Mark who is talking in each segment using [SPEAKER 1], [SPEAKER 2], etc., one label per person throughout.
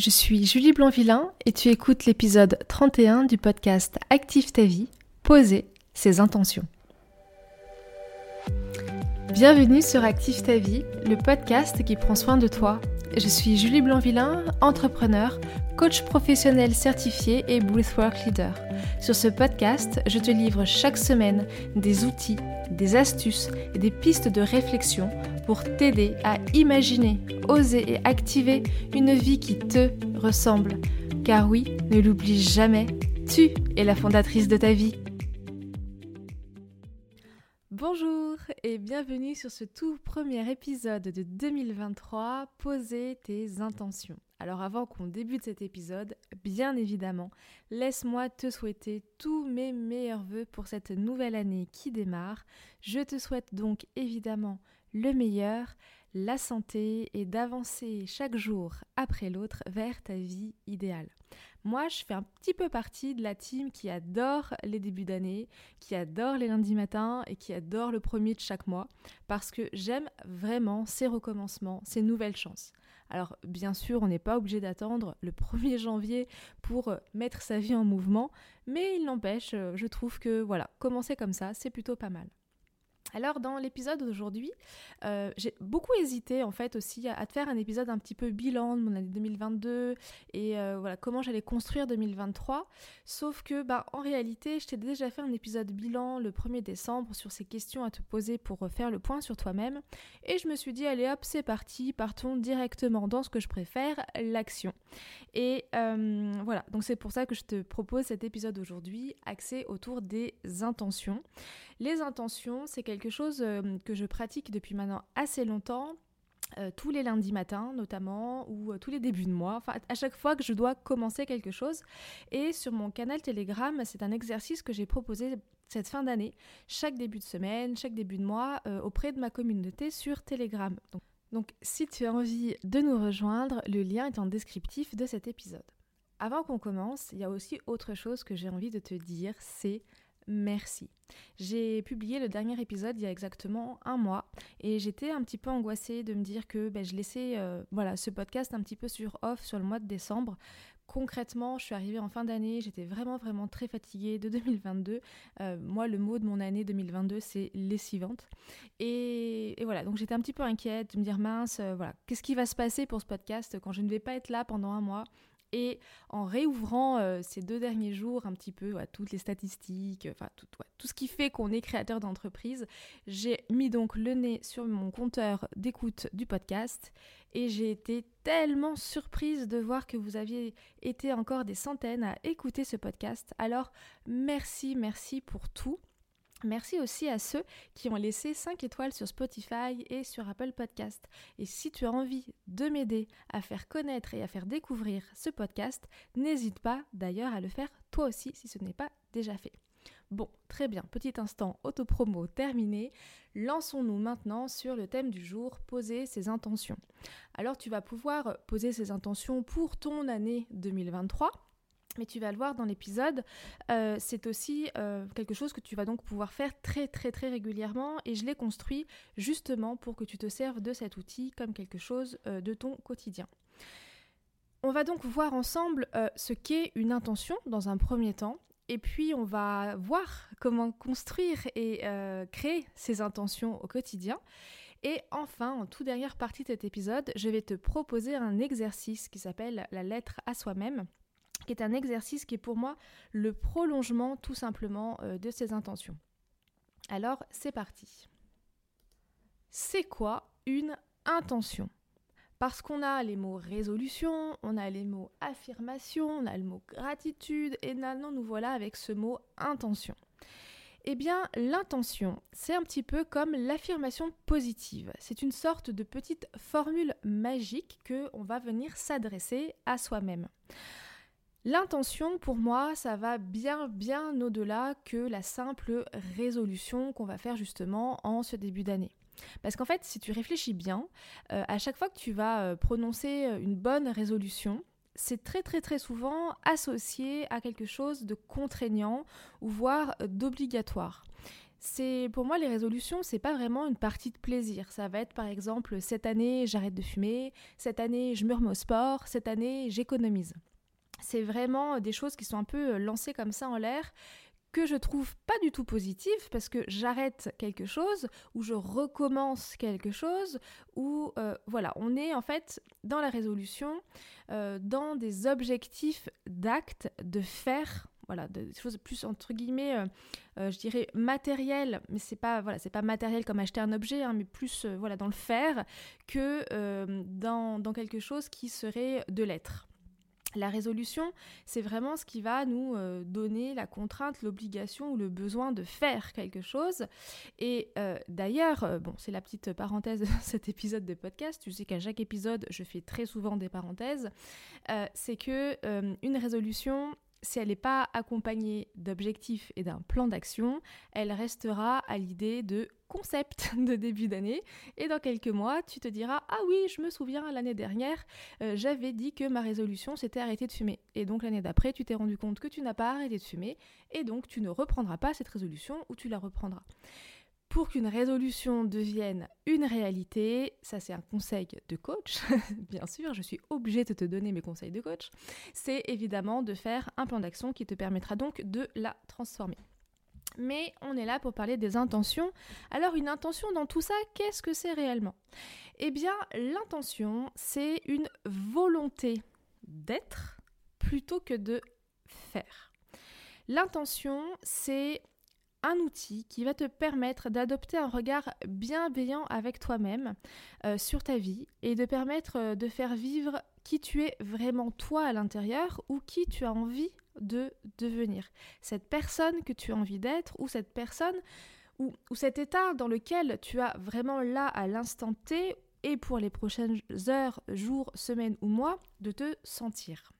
[SPEAKER 1] je suis Julie Blanvillain et tu écoutes l'épisode 31 du podcast Active ta vie, poser ses intentions. Bienvenue sur Active ta vie, le podcast qui prend soin de toi. Je suis Julie Blanvillain, entrepreneur, coach professionnel certifié et Breathwork Leader. Sur ce podcast, je te livre chaque semaine des outils, des astuces et des pistes de réflexion pour t'aider à imaginer, oser et activer une vie qui te ressemble. Car oui, ne l'oublie jamais, tu es la fondatrice de ta vie. Bonjour et bienvenue sur ce tout premier épisode de 2023, Poser tes intentions. Alors avant qu'on débute cet épisode, bien évidemment, laisse-moi te souhaiter tous mes meilleurs voeux pour cette nouvelle année qui démarre. Je te souhaite donc évidemment le meilleur, la santé et d'avancer chaque jour après l'autre vers ta vie idéale. Moi, je fais un petit peu partie de la team qui adore les débuts d'année, qui adore les lundis matins et qui adore le premier de chaque mois parce que j'aime vraiment ces recommencements, ces nouvelles chances. Alors bien sûr, on n'est pas obligé d'attendre le 1er janvier pour euh, mettre sa vie en mouvement, mais il n'empêche, euh, je trouve que voilà, commencer comme ça, c'est plutôt pas mal. Alors dans l'épisode d'aujourd'hui, euh, j'ai beaucoup hésité en fait aussi à, te faire un épisode un petit peu bilan de mon année 2022 et euh, voilà comment j'allais construire 2023. Sauf que bah en réalité, je t'ai déjà fait un épisode bilan le 1er décembre sur ces questions à te poser pour faire le point sur toi-même et je me suis dit allez hop c'est parti, partons directement dans ce que je préfère, l'action. Et euh, voilà donc c'est pour ça que je te propose cet épisode aujourd'hui axé autour des intentions. Les intentions, c'est quelque chose euh, que je pratique depuis maintenant assez longtemps. Euh, tous les lundis matins notamment ou euh, tous les débuts de mois, enfin à chaque fois que je dois commencer quelque chose. Et sur mon canal Telegram, c'est un exercice que j'ai proposé cette fin d'année, chaque début de semaine, chaque début de mois, auprès de ma communauté sur Telegram. Donc, donc si tu as envie de nous rejoindre, le lien est en descriptif de cet épisode. Avant qu'on commence, il y a aussi autre chose que j'ai envie de te dire, c'est merci. J'ai publié le dernier épisode il y a exactement un mois et j'étais un petit peu angoissée de me dire que ben, je laissais euh, voilà, ce podcast un petit peu sur off sur le mois de décembre. Concrètement, je suis arrivée en fin d'année, j'étais vraiment vraiment très fatiguée de 2022. Euh, moi, le mot de mon année 2022, c'est lessivante. Et, et voilà, donc j'étais un petit peu inquiète de me dire mince, euh, voilà, qu'est-ce qui va se passer pour ce podcast quand je ne vais pas être là pendant un mois? Et en réouvrant euh, ces deux derniers jours un petit peu toutes les statistiques, enfin tout, tout ce qui fait qu'on est créateur d'entreprise, j'ai mis donc le nez sur mon compteur d'écoute du podcast et j'ai été tellement surprise de voir que vous aviez été encore des centaines à écouter ce podcast. Alors merci, merci pour tout. Merci aussi à ceux qui ont laissé 5 étoiles sur Spotify et sur Apple Podcast. Et si tu as envie de m'aider à faire connaître et à faire découvrir ce podcast, n'hésite pas d'ailleurs à le faire toi aussi si ce n'est pas déjà fait. Bon, très bien, petit instant autopromo terminé. Lançons-nous maintenant sur le thème du jour, poser ses intentions. Alors tu vas pouvoir poser ses intentions pour ton année 2023 mais tu vas le voir dans l'épisode, euh, c'est aussi euh, quelque chose que tu vas donc pouvoir faire très très très régulièrement et je l'ai construit justement pour que tu te serves de cet outil comme quelque chose euh, de ton quotidien. On va donc voir ensemble ce qu'est une intention dans un premier temps et puis on va voir comment construire et créer ces intentions au quotidien. Et enfin, en toute dernière partie de cet épisode, je vais te proposer un exercice qui s'appelle la lettre à soi-même qui est un exercice qui est pour moi le prolongement tout simplement euh, de ces intentions. Alors, c'est parti. C'est quoi une intention? Parce qu'on a les mots résolution, on a les mots affirmation, on a le mot gratitude, et maintenant nous voilà avec ce mot intention. Eh bien, l'intention, c'est un petit peu comme l'affirmation positive. C'est une sorte de petite formule magique que on va venir s'adresser à soi-même. L'intention, pour moi, ça va bien, bien au-delà que la simple résolution qu'on va faire justement en ce début d'année. Parce qu'en fait, si tu réfléchis bien, euh, à chaque fois que tu vas euh, prononcer euh, une bonne résolution, c'est très très très souvent associé à quelque chose de contraignant ou voire d'obligatoire. c'est pour moi les résolutions, c'est pas vraiment une partie de plaisir. Ça va être par exemple cette année j'arrête de fumer, cette année je me remets au sport, cette année j'économise. C'est vraiment des choses qui sont un peu lancées comme ça en l'air que je trouve pas du tout positif parce que j'arrête quelque chose ou je recommence quelque chose ou euh, voilà on est en fait dans la résolution euh, dans des objectifs d'actes de faire voilà des choses plus entre guillemets euh, je dirais matérielles mais c'est pas voilà c'est pas matériel comme acheter un objet hein, mais plus voilà dans le faire que dans, dans quelque chose qui serait de l'être la résolution, c'est vraiment ce qui va nous euh, donner la contrainte, l'obligation ou le besoin de faire quelque chose. Et euh, d'ailleurs, euh, bon, c'est la petite parenthèse de cet épisode de podcast. Tu sais qu'à chaque épisode, je fais très souvent des parenthèses. c'est que une résolution, si elle n'est pas accompagnée d'objectifs et d'un plan d'action, elle restera à l'idée de concept de début d'année. Et dans quelques mois, tu te diras Ah oui, je me souviens, l'année dernière, euh, j'avais dit que ma résolution c'était arrêter de fumer. Et donc l'année d'après, tu t'es rendu compte que tu n'as pas arrêté de fumer. Et donc tu ne reprendras pas cette résolution ou tu la reprendras. Pour qu'une résolution devienne une réalité, ça c'est un conseil de coach, bien sûr, je suis obligée de te donner mes conseils de coach, c'est évidemment de faire un plan d'action qui te permettra donc de la transformer. Mais on est là pour parler des intentions. Alors une intention dans tout ça, qu'est-ce que c'est réellement? Eh bien l'intention, c'est une volonté d'être plutôt que de faire. L'intention, c'est un outil qui va te permettre d'adopter un regard bienveillant avec toi-même euh, sur ta vie et de permettre euh, de faire vivre qui tu es vraiment toi à l'intérieur ou qui tu as envie de devenir. Cette personne que tu as envie d'être ou cette personne ou, ou cet état dans lequel tu as vraiment là à l'instant T et pour les prochaines heures, jours, semaines ou mois de te sentir.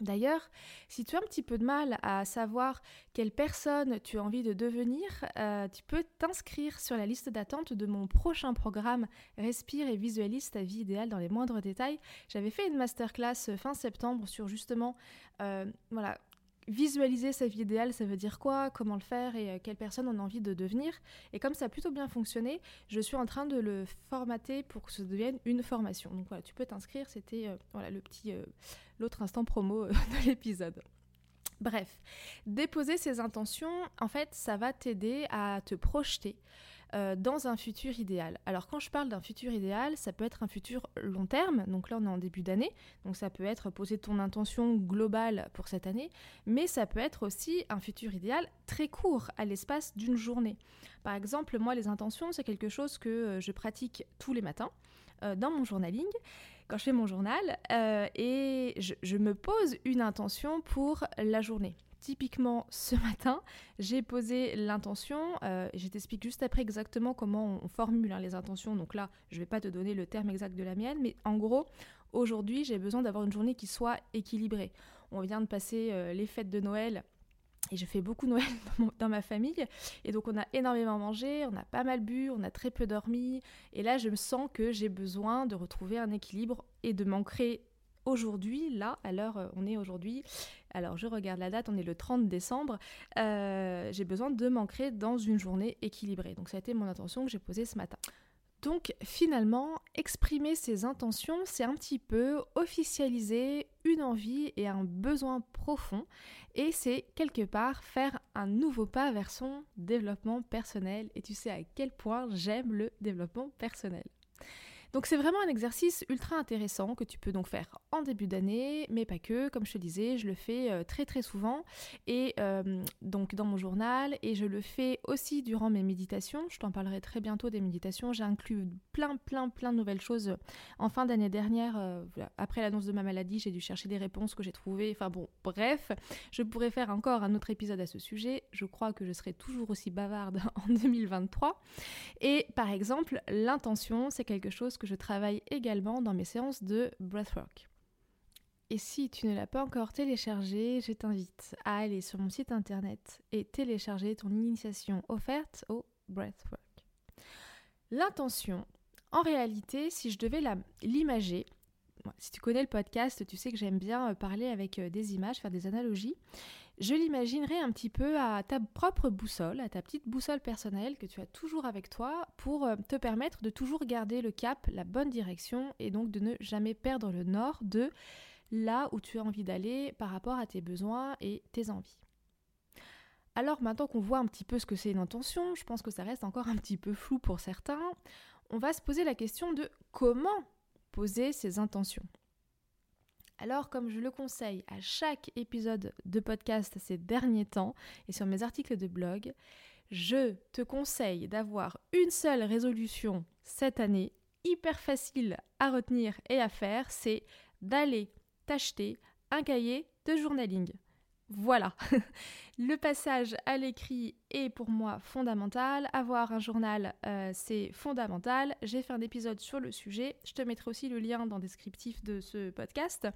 [SPEAKER 1] D'ailleurs, si tu as un petit peu de mal à savoir quelle personne tu as envie de devenir, euh, tu peux t'inscrire sur la liste d'attente de mon prochain programme Respire et visualise ta vie idéale dans les moindres détails. J'avais fait une masterclass fin septembre sur justement euh, voilà, visualiser sa vie idéale, ça veut dire quoi, comment le faire et euh, quelle personne on a envie de devenir. Et comme ça a plutôt bien fonctionné, je suis en train de le formater pour que ça devienne une formation. Donc voilà, tu peux t'inscrire, c'était euh, voilà le petit euh, l'autre instant promo de l'épisode. Bref, déposer ses intentions, en fait, ça va t'aider à te projeter euh, dans un futur idéal. Alors quand je parle d'un futur idéal, ça peut être un futur long terme, donc là on est en début d'année, donc ça peut être poser ton intention globale pour cette année, mais ça peut être aussi un futur idéal très court, à l'espace d'une journée. Par exemple, moi les intentions, c'est quelque chose que euh, je pratique tous les matins euh, dans mon journaling quand je fais mon journal et je, me pose une intention pour la journée. Typiquement, ce matin, j'ai posé l'intention, euh, je t'explique juste après exactement comment on formule hein, les intentions, donc là, je ne vais pas te donner le terme exact de la mienne, mais en gros, aujourd'hui, j'ai besoin d'avoir une journée qui soit équilibrée. On vient de passer euh, les fêtes de Noël, et je fais beaucoup Noël dans, ma famille. Et donc on a énormément mangé, on a pas mal bu, on a très peu dormi. Et là je me sens que j'ai besoin de retrouver un équilibre et de m'ancrer aujourd'hui, là, à l'heure, euh, on est aujourd'hui, alors je regarde la date, on est le 30 décembre, euh, j'ai besoin de m'ancrer dans une journée équilibrée. Donc ça a été mon intention que j'ai posée ce matin. Donc finalement, exprimer ses intentions, c'est un petit peu officialiser une envie et un besoin profond, et c'est quelque part faire un nouveau pas vers son développement personnel. Et tu sais à quel point j'aime le développement personnel. Donc c'est vraiment un exercice ultra intéressant que tu peux donc faire en début d'année, mais pas que. Comme je te disais, je le fais euh, très très souvent et euh, donc dans mon journal et je le fais aussi durant mes méditations. Je t'en parlerai très bientôt des méditations. J'ai inclus plein plein plein de nouvelles choses en fin d'année dernière. Euh, après l'annonce de ma maladie, j'ai dû chercher des réponses que j'ai trouvées. Enfin bon, bref, je pourrais faire encore un autre épisode à ce sujet. Je crois que je serai toujours aussi bavarde en 2023. Et par exemple, l'intention, c'est quelque chose que je travaille également dans mes séances de breathwork. Et si tu ne l'as pas encore téléchargé, je t'invite à aller sur mon site internet et télécharger ton initiation offerte au breathwork. L'intention, en réalité, si je devais l'imager, si tu connais le podcast, tu sais que j'aime bien euh, parler avec euh, des images, faire des analogies. Je l'imaginerai un petit peu à ta propre boussole, à ta petite boussole personnelle que tu as toujours avec toi pour euh, te permettre de toujours garder le cap, la bonne direction et donc de ne jamais perdre le nord de là où tu as envie d'aller par rapport à tes besoins et tes envies. Alors maintenant qu'on voit un petit peu ce que c'est une intention, je pense que ça reste encore un petit peu flou pour certains, on va se poser la question de comment poser ces intentions. Alors, comme je le conseille à chaque épisode de podcast ces derniers temps et sur mes articles de blog, je te conseille d'avoir une seule résolution cette année, hyper facile à retenir et à faire, c'est d'aller t'acheter un cahier de journaling. Voilà, le passage à l'écrit est pour moi fondamental. Avoir un journal, euh, c'est fondamental. J'ai fait un épisode sur le sujet. Je te mettrai aussi le lien dans le descriptif de ce podcast.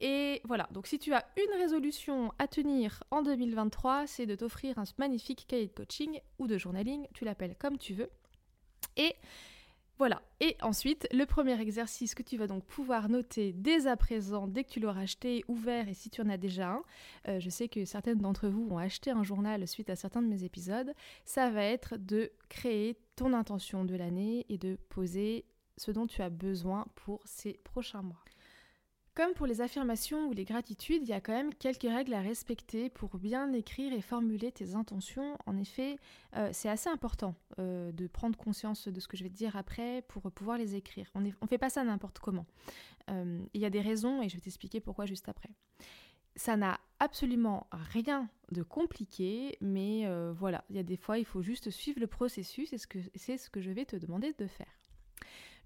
[SPEAKER 1] Et voilà, donc si tu as une résolution à tenir en 2023, c'est de t'offrir un magnifique cahier de coaching ou de journaling, tu l'appelles comme tu veux. Et voilà. Et ensuite, le premier exercice que tu vas donc pouvoir noter dès à présent, dès que tu l'auras acheté, ouvert, et si tu en as déjà un, euh, je sais que certaines d'entre vous ont acheté un journal suite à certains de mes épisodes, ça va être de créer ton intention de l'année et de poser ce dont tu as besoin pour ces prochains mois. Comme pour les affirmations ou les gratitudes, il y a quand même quelques règles à respecter pour bien écrire et formuler tes intentions. En effet, euh, c'est assez important euh, de prendre conscience de ce que je vais te dire après pour pouvoir les écrire. On ne fait pas ça n'importe comment. Euh, il y a des raisons et je vais t'expliquer pourquoi juste après. Ça n'a absolument rien de compliqué, mais voilà, il y a des fois, il faut juste suivre le processus et c'est ce que je vais te demander de faire.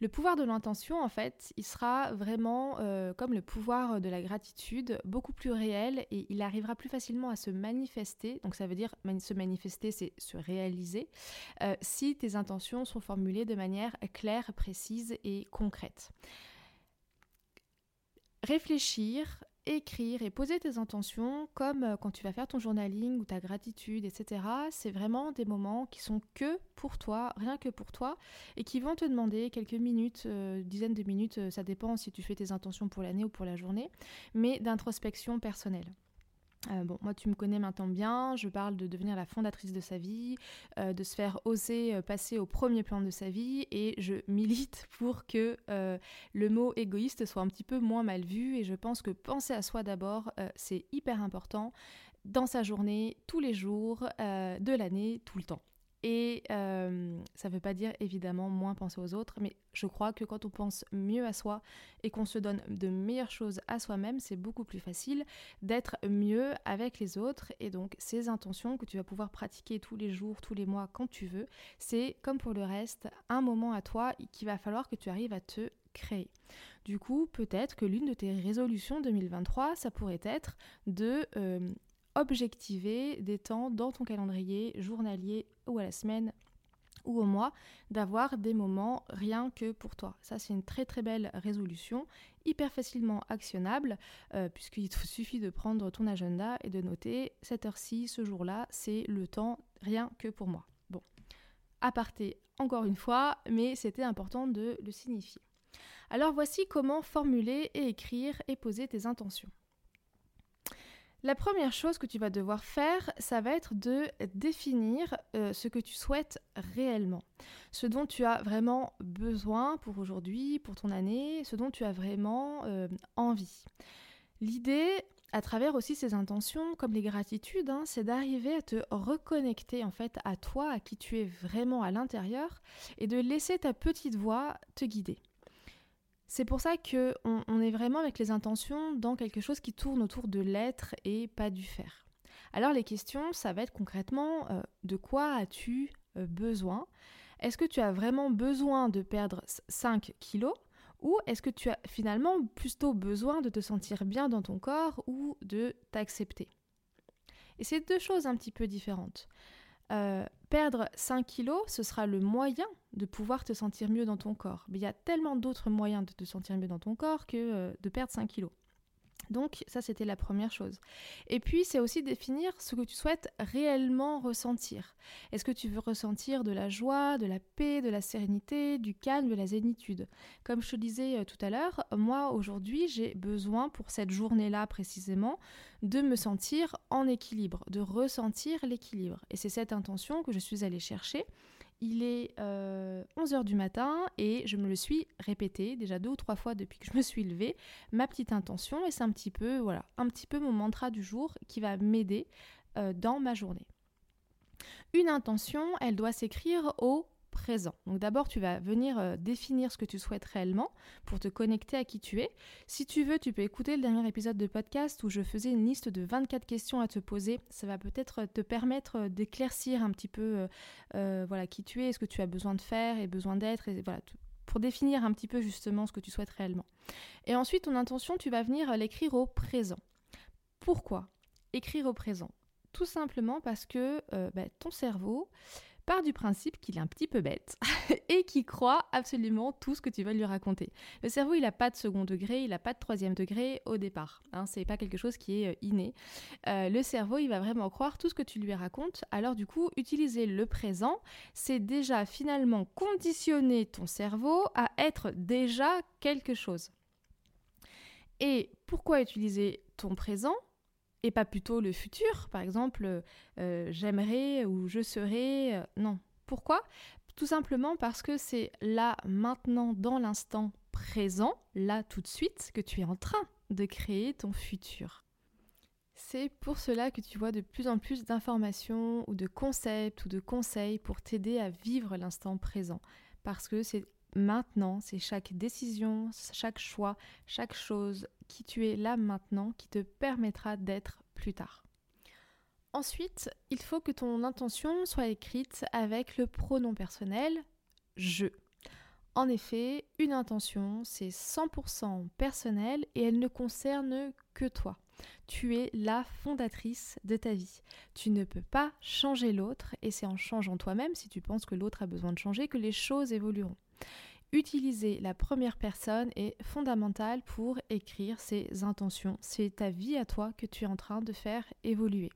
[SPEAKER 1] Le pouvoir de l'intention, en fait, il sera vraiment euh, comme le pouvoir de la gratitude, beaucoup plus réel et il arrivera plus facilement à se manifester. Donc ça veut dire se manifester, c'est se réaliser, euh, si tes intentions sont formulées de manière claire, précise et concrète. Réfléchir, écrire et poser tes intentions comme euh, quand tu vas faire ton journaling ou ta gratitude, etc. C'est vraiment des moments qui sont que pour toi, rien que pour toi, et qui vont te demander quelques minutes, euh, dizaines de minutes, euh, ça dépend si tu fais tes intentions pour l'année ou pour la journée, mais d'introspection personnelle. Euh, bon, moi tu me connais maintenant bien, je parle de devenir la fondatrice de sa vie, euh, de se faire oser euh, passer au premier plan de sa vie. Et je milite pour que le mot égoïste soit un petit peu moins mal vu. Et je pense que penser à soi d'abord c'est hyper important dans sa journée, tous les jours, de l'année, tout le temps. Et euh, ça ne veut pas dire évidemment moins penser aux autres, mais je crois que quand on pense mieux à soi et qu'on se donne de meilleures choses à soi-même, c'est beaucoup plus facile d'être mieux avec les autres. Et donc ces intentions que tu vas pouvoir pratiquer tous les jours, tous les mois, quand tu veux, c'est comme pour le reste, un moment à toi qu'il va falloir que tu arrives à te créer. Du coup, peut-être que l'une de tes résolutions 2023, ça pourrait être de euh, objectiver des temps dans ton calendrier journalier ou à la semaine ou au mois, d'avoir des moments rien que pour toi. Ça, c'est une très très belle résolution, hyper facilement actionnable, euh, puisqu'il te suffit de prendre ton agenda et de noter cette heure-ci, ce jour-là, c'est le temps rien que pour moi. Bon, aparté encore une fois, mais c'était important de le signifier. Alors voici comment formuler et écrire et poser tes intentions. La première chose que tu vas devoir faire, ça va être de définir euh, ce que tu souhaites réellement, ce dont tu as vraiment besoin pour aujourd'hui, pour ton année, ce dont tu as vraiment euh, envie. L'idée, à travers aussi ces intentions, comme les gratitudes, hein, c'est d'arriver à te reconnecter en fait à toi, à qui tu es vraiment à l'intérieur, et de laisser ta petite voix te guider. C'est pour ça que on, est vraiment avec les intentions dans quelque chose qui tourne autour de l'être et pas du faire. Alors les questions, ça va être concrètement euh, de quoi as-tu euh, besoin? Est-ce que tu as vraiment besoin de perdre 5 kilos? Ou est-ce que tu as finalement plutôt besoin de te sentir bien dans ton corps ou de t'accepter? Et c'est deux choses un petit peu différentes. Euh, perdre 5 kilos, ce sera le moyen de pouvoir te sentir mieux dans ton corps. Mais il y a tellement d'autres moyens de te sentir mieux dans ton corps que euh, de perdre 5 kilos. Donc ça, c'était la première chose. Et puis, c'est aussi définir ce que tu souhaites réellement ressentir. Est-ce que tu veux ressentir de la joie, de la paix, de la sérénité, du calme, de la zénitude? Comme je te disais euh, tout à l'heure, moi, aujourd'hui, j'ai besoin, pour cette journée-là précisément, de me sentir en équilibre, de ressentir l'équilibre. Et c'est cette intention que je suis allée chercher il est 11h euh, du matin et je me le suis répété déjà deux ou trois fois depuis que je me suis levée, ma petite intention et c'est un petit peu voilà, un petit peu mon mantra du jour qui va m'aider euh, dans ma journée. Une intention, elle doit s'écrire au présent. Donc d'abord, tu vas venir euh, définir ce que tu souhaites réellement pour te connecter à qui tu es. Si tu veux, tu peux écouter le dernier épisode de podcast où je faisais une liste de 24 questions à te poser. Ça va peut-être te permettre euh, d'éclaircir un petit peu euh, voilà qui tu es, ce que tu as besoin de faire et besoin d'être et voilà pour définir un petit peu justement ce que tu souhaites réellement. Et ensuite, ton intention, tu vas venir l'écrire au présent. Pourquoi écrire au présent? Tout simplement parce que bah, ton cerveau, part du principe qu'il est un petit peu bête et qu'il croit absolument tout ce que tu vas lui raconter. Le cerveau, il n'a pas de second degré, il n'a pas de troisième degré au départ. Hein, c'est pas quelque chose qui est euh, inné. Euh, le cerveau, il va vraiment croire tout ce que tu lui racontes. Alors du coup, utiliser le présent, c'est déjà finalement conditionner ton cerveau à être déjà quelque chose. Et pourquoi utiliser ton présent? Et pas plutôt le futur. Par exemple, euh, j'aimerais ou je serai. Euh, non. Pourquoi? Tout simplement parce que c'est là, maintenant, dans l'instant présent, là tout de suite, que tu es en train de créer ton futur. C'est pour cela que tu vois de plus en plus d'informations ou de concepts ou de conseils pour t'aider à vivre l'instant présent. Parce que c'est maintenant, c'est chaque décision, chaque choix, chaque chose qui tu es là maintenant qui te permettra d'être plus tard. Ensuite, il faut que ton intention soit écrite avec le pronom personnel je. En effet, une intention, c'est 100% personnel et elle ne concerne que toi. Tu es la fondatrice de ta vie. Tu ne peux pas changer l'autre et c'est en changeant toi-même, si tu penses que l'autre a besoin de changer, que les choses évolueront utiliser la première personne est fondamental pour écrire ses intentions. C'est ta vie à toi que tu es en train de faire évoluer.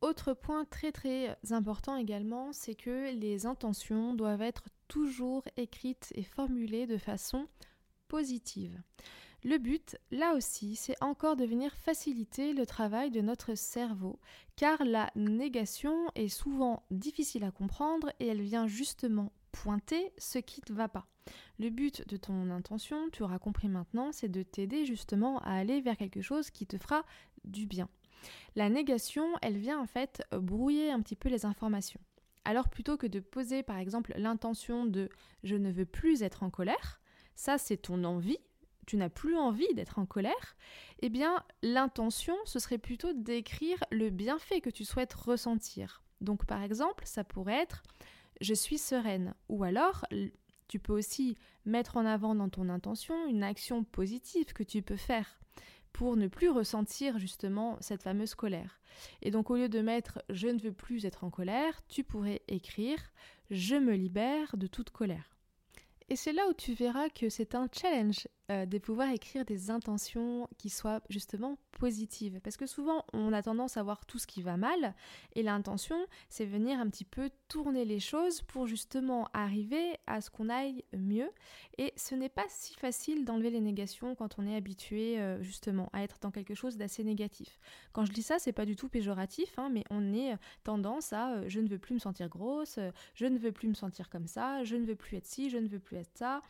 [SPEAKER 1] Autre point très très important également, c'est que les intentions doivent être toujours écrites et formulées de façon positive. Le but, là aussi, c'est encore de venir faciliter le travail de notre cerveau, car la négation est souvent difficile à comprendre et elle vient justement pointer ce qui ne va pas. Le but de ton intention, tu auras compris maintenant, c'est de t'aider justement à aller vers quelque chose qui te fera du bien. La négation, elle vient en fait brouiller un petit peu les informations. Alors plutôt que de poser par exemple l'intention de je ne veux plus être en colère, ça c'est ton envie, tu n'as plus envie d'être en colère, eh bien l'intention ce serait plutôt d'écrire le bienfait que tu souhaites ressentir. Donc par exemple, ça pourrait être je suis sereine. Ou alors, tu peux aussi mettre en avant dans ton intention une action positive que tu peux faire pour ne plus ressentir justement cette fameuse colère. Et donc au lieu de mettre je ne veux plus être en colère, tu pourrais écrire je me libère de toute colère. Et c'est là où tu verras que c'est un challenge euh, de pouvoir écrire des intentions qui soient justement positives. Parce que souvent, on a tendance à voir tout ce qui va mal, et l'intention, c'est venir un petit peu tourner les choses pour justement arriver à ce qu'on aille mieux. Et ce n'est pas si facile d'enlever les négations quand on est habitué euh, justement à être dans quelque chose d'assez négatif. Quand je dis ça, c'est pas du tout péjoratif, hein, mais on est tendance à euh, je ne veux plus me sentir grosse, je ne veux plus me sentir comme ça, je ne veux plus être ci, je ne veux plus être ça,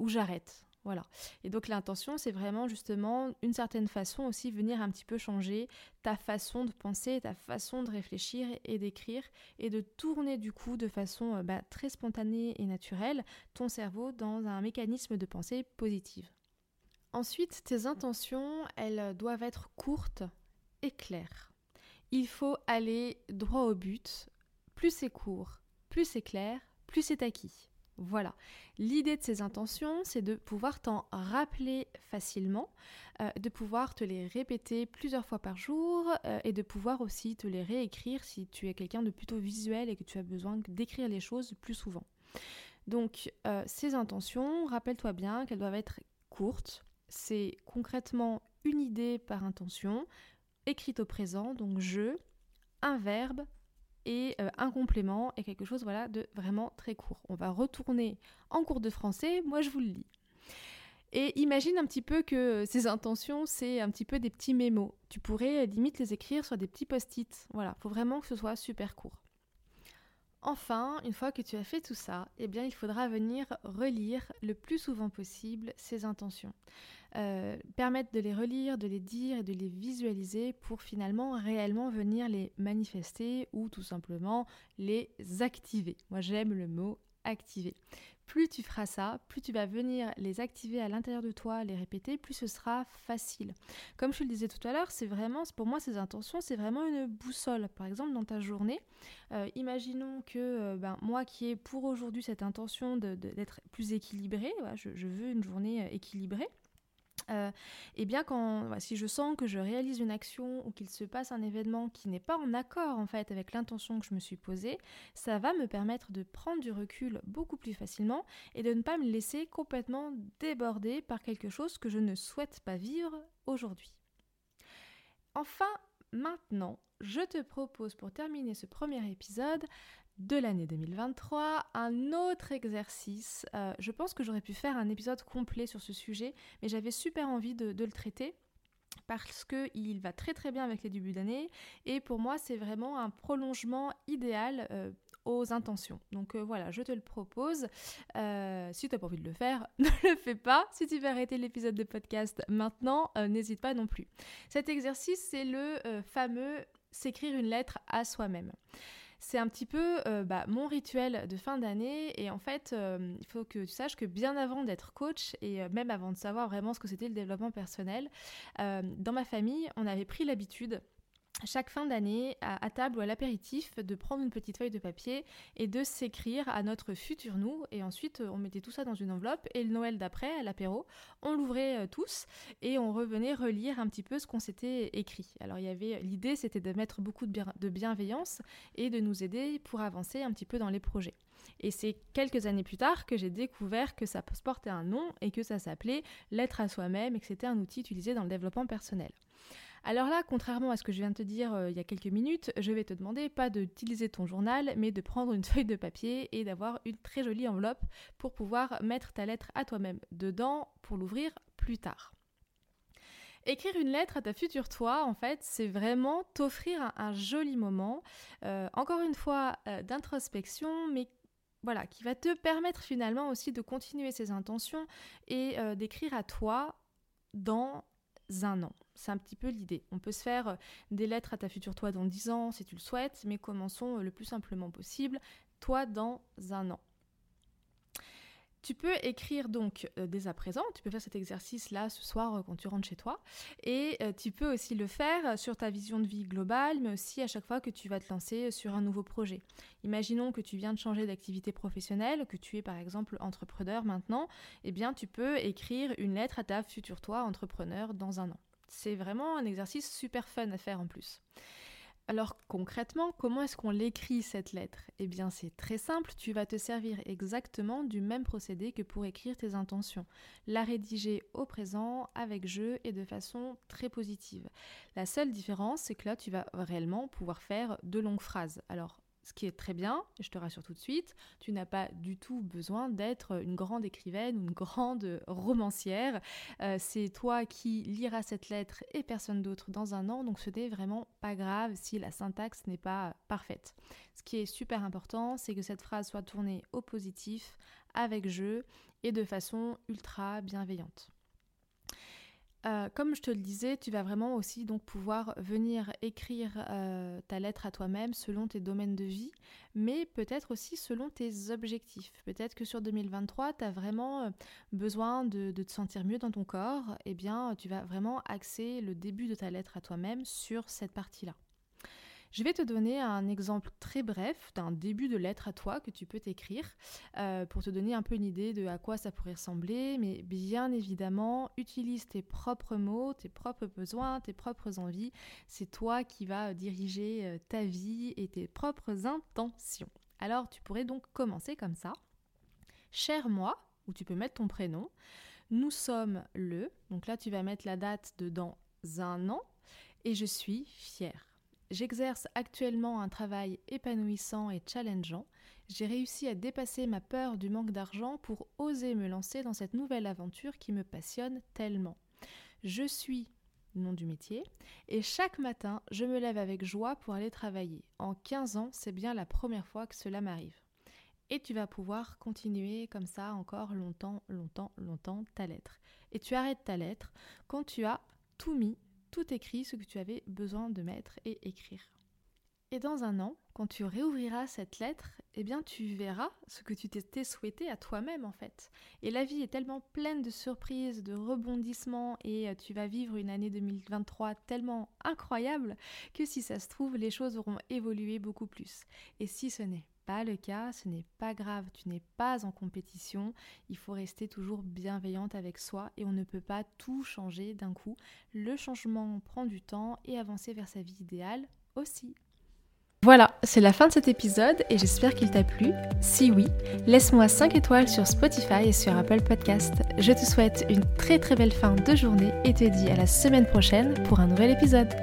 [SPEAKER 1] ou j'arrête. Voilà. Et donc l'intention, c'est vraiment justement une certaine façon aussi venir un petit peu changer ta façon de penser, ta façon de réfléchir et d'écrire et de tourner du coup de façon euh, bah, très spontanée et naturelle ton cerveau dans un mécanisme de pensée positive. Ensuite, tes intentions, elles doivent être courtes et claires. Il faut aller droit au but. Plus c'est court, plus c'est clair, plus c'est acquis. Voilà. L'idée de ces intentions, c'est de pouvoir t'en rappeler facilement, euh, de pouvoir te les répéter plusieurs fois par jour euh, et de pouvoir aussi te les réécrire si tu es quelqu'un de plutôt visuel et que tu as besoin d'écrire les choses plus souvent. Donc, euh, ces intentions, rappelle-toi bien qu'elles doivent être courtes, C'est concrètement une idée par intention, écrite au présent, donc je, un verbe et euh, un complément et quelque chose voilà de vraiment très court. On va retourner en cours de français, moi je vous le lis. Et imagine un petit peu que ces intentions, c'est un petit peu des petits mémos. Tu pourrais limite les écrire sur des petits post-it. Voilà, faut vraiment que ce soit super court. Enfin, une fois que tu as fait tout ça, eh bien, il faudra venir relire le plus souvent possible ces intentions. Euh, permettre de les relire, de les dire et de les visualiser pour finalement réellement venir les manifester ou tout simplement les activer. Moi, j'aime le mot activer plus tu feras ça, plus tu vas venir les activer à l'intérieur de toi, les répéter, plus ce sera facile. Comme je le disais tout à l'heure, c'est vraiment, pour moi, ces intentions, c'est vraiment une boussole. Par exemple, dans ta journée, euh, imaginons que euh, ben, moi qui ai pour aujourd'hui cette intention d'être plus équilibrée, je, veux une journée équilibrée, euh, eh bien quand si je sens que je réalise une action ou qu'il se passe un événement qui n'est pas en accord en fait avec l'intention que je me suis posée, ça va me permettre de prendre du recul beaucoup plus facilement et de ne pas me laisser complètement déborder par quelque chose que je ne souhaite pas vivre aujourd'hui. Enfin, maintenant, je te propose pour terminer ce premier épisode de l'année 2023, un autre exercice. Euh, je pense que j'aurais pu faire un épisode complet sur ce sujet, mais j'avais super envie de, le traiter parce qu'il va très très bien avec les débuts d'année et pour moi c'est vraiment un prolongement idéal euh, aux intentions. Donc euh, voilà, je te le propose. si tu n'as pas envie de le faire, ne le fais pas. Si tu veux arrêter l'épisode de podcast maintenant, n'hésite pas non plus. Cet exercice, c'est le fameux s'écrire une lettre à soi-même c'est un petit peu euh, bah, mon rituel de fin d'année. Et en fait, euh, il faut que tu saches que bien avant d'être coach et euh, même avant de savoir vraiment ce que c'était le développement personnel, dans ma famille, on avait pris l'habitude chaque fin d'année, à, table ou à l'apéritif, de prendre une petite feuille de papier et de s'écrire à notre futur nous. Et ensuite, on mettait tout ça dans une enveloppe. Et le Noël d'après, à l'apéro, on l'ouvrait euh, tous et on revenait relire un petit peu ce qu'on s'était écrit. Alors, il y avait l'idée, c'était de mettre beaucoup de, de bienveillance et de nous aider pour avancer un petit peu dans les projets. Et c'est quelques années plus tard que j'ai découvert que ça portait un nom et que ça s'appelait Lettre à soi-même et que c'était un outil utilisé dans le développement personnel. Alors là, contrairement à ce que je viens de te dire euh, il y a quelques minutes, je vais te demander pas d'utiliser ton journal, mais de prendre une feuille de papier et d'avoir une très jolie enveloppe pour pouvoir mettre ta lettre à toi-même dedans pour l'ouvrir plus tard. Écrire une lettre à ta future toi, en fait, c'est vraiment t'offrir un, joli moment, euh, encore une fois, euh, d'introspection, mais voilà, qui va te permettre finalement aussi de continuer ses intentions et d'écrire à toi dans un an. C'est un petit peu l'idée. On peut se faire euh, des lettres à ta future toi dans 10 ans si tu le souhaites, mais commençons euh, le plus simplement possible, toi dans un an. Tu peux écrire donc euh, dès à présent, tu peux faire cet exercice-là ce soir quand tu rentres chez toi, et tu peux aussi le faire sur ta vision de vie globale, mais aussi à chaque fois que tu vas te lancer sur un nouveau projet. Imaginons que tu viens de changer d'activité professionnelle, que tu es par exemple entrepreneur maintenant, eh bien tu peux écrire une lettre à ta future toi entrepreneur dans un an. C'est vraiment un exercice super fun à faire en plus. Alors concrètement, comment est-ce qu'on l'écrit cette lettre? Eh bien c'est très simple, tu vas te servir exactement du même procédé que pour écrire tes intentions. La rédiger au présent, avec jeu et de façon très positive. La seule différence, c'est que là tu vas réellement pouvoir faire de longues phrases. Alors ce qui est très bien, je te rassure tout de suite, tu n'as pas du tout besoin d'être une grande écrivaine ou une grande romancière. Euh, c'est toi qui liras cette lettre et personne d'autre dans un an, donc ce n'est vraiment pas grave si la syntaxe n'est pas parfaite. Ce qui est super important, c'est que cette phrase soit tournée au positif, avec jeu et de façon ultra bienveillante. Euh, comme je te le disais, tu vas vraiment aussi donc pouvoir venir écrire euh, ta lettre à toi-même selon tes domaines de vie, mais peut-être aussi selon tes objectifs. Peut-être que sur 2023, tu as vraiment euh, besoin de, te sentir mieux dans ton corps, eh bien tu vas vraiment axer le début de ta lettre à toi-même sur cette partie-là. Je vais te donner un exemple très bref d'un début de lettre à toi que tu peux t'écrire euh, pour te donner un peu une idée de à quoi ça pourrait ressembler. Mais bien évidemment, utilise tes propres mots, tes propres besoins, tes propres envies. C'est toi qui vas diriger euh, ta vie et tes propres intentions. Alors tu pourrais donc commencer comme ça. Cher moi, où tu peux mettre ton prénom. Nous sommes le, donc là tu vas mettre la date de dans un an, et je suis fière. J'exerce actuellement un travail épanouissant et challengeant. J'ai réussi à dépasser ma peur du manque d'argent pour oser me lancer dans cette nouvelle aventure qui me passionne tellement. Je suis nom du métier, et chaque matin, je me lève avec joie pour aller travailler. En 15 ans, c'est bien la première fois que cela m'arrive. Et tu vas pouvoir continuer comme ça encore longtemps, longtemps, longtemps ta lettre. Et tu arrêtes ta lettre quand tu as tout mis, tout écrit, ce que tu avais besoin de mettre et écrire. Et dans un an, quand tu réouvriras cette lettre, eh bien tu verras ce que tu t'étais souhaité à toi-même en fait. Et la vie est tellement pleine de surprises, de rebondissements et euh, tu vas vivre une année 2023 tellement incroyable que si ça se trouve, les choses auront évolué beaucoup plus. Et si ce n'est le cas, ce n'est pas grave, tu n'es pas en compétition, il faut rester toujours bienveillante avec soi et on ne peut pas tout changer d'un coup. Le changement prend du temps et avancer vers sa vie idéale aussi. Voilà, c'est la fin de cet épisode et j'espère qu'il t'a plu. Si oui, laisse-moi 5 étoiles sur Spotify et sur Apple Podcast. Je te souhaite une très très belle fin de journée et te dis à la semaine prochaine pour un nouvel épisode.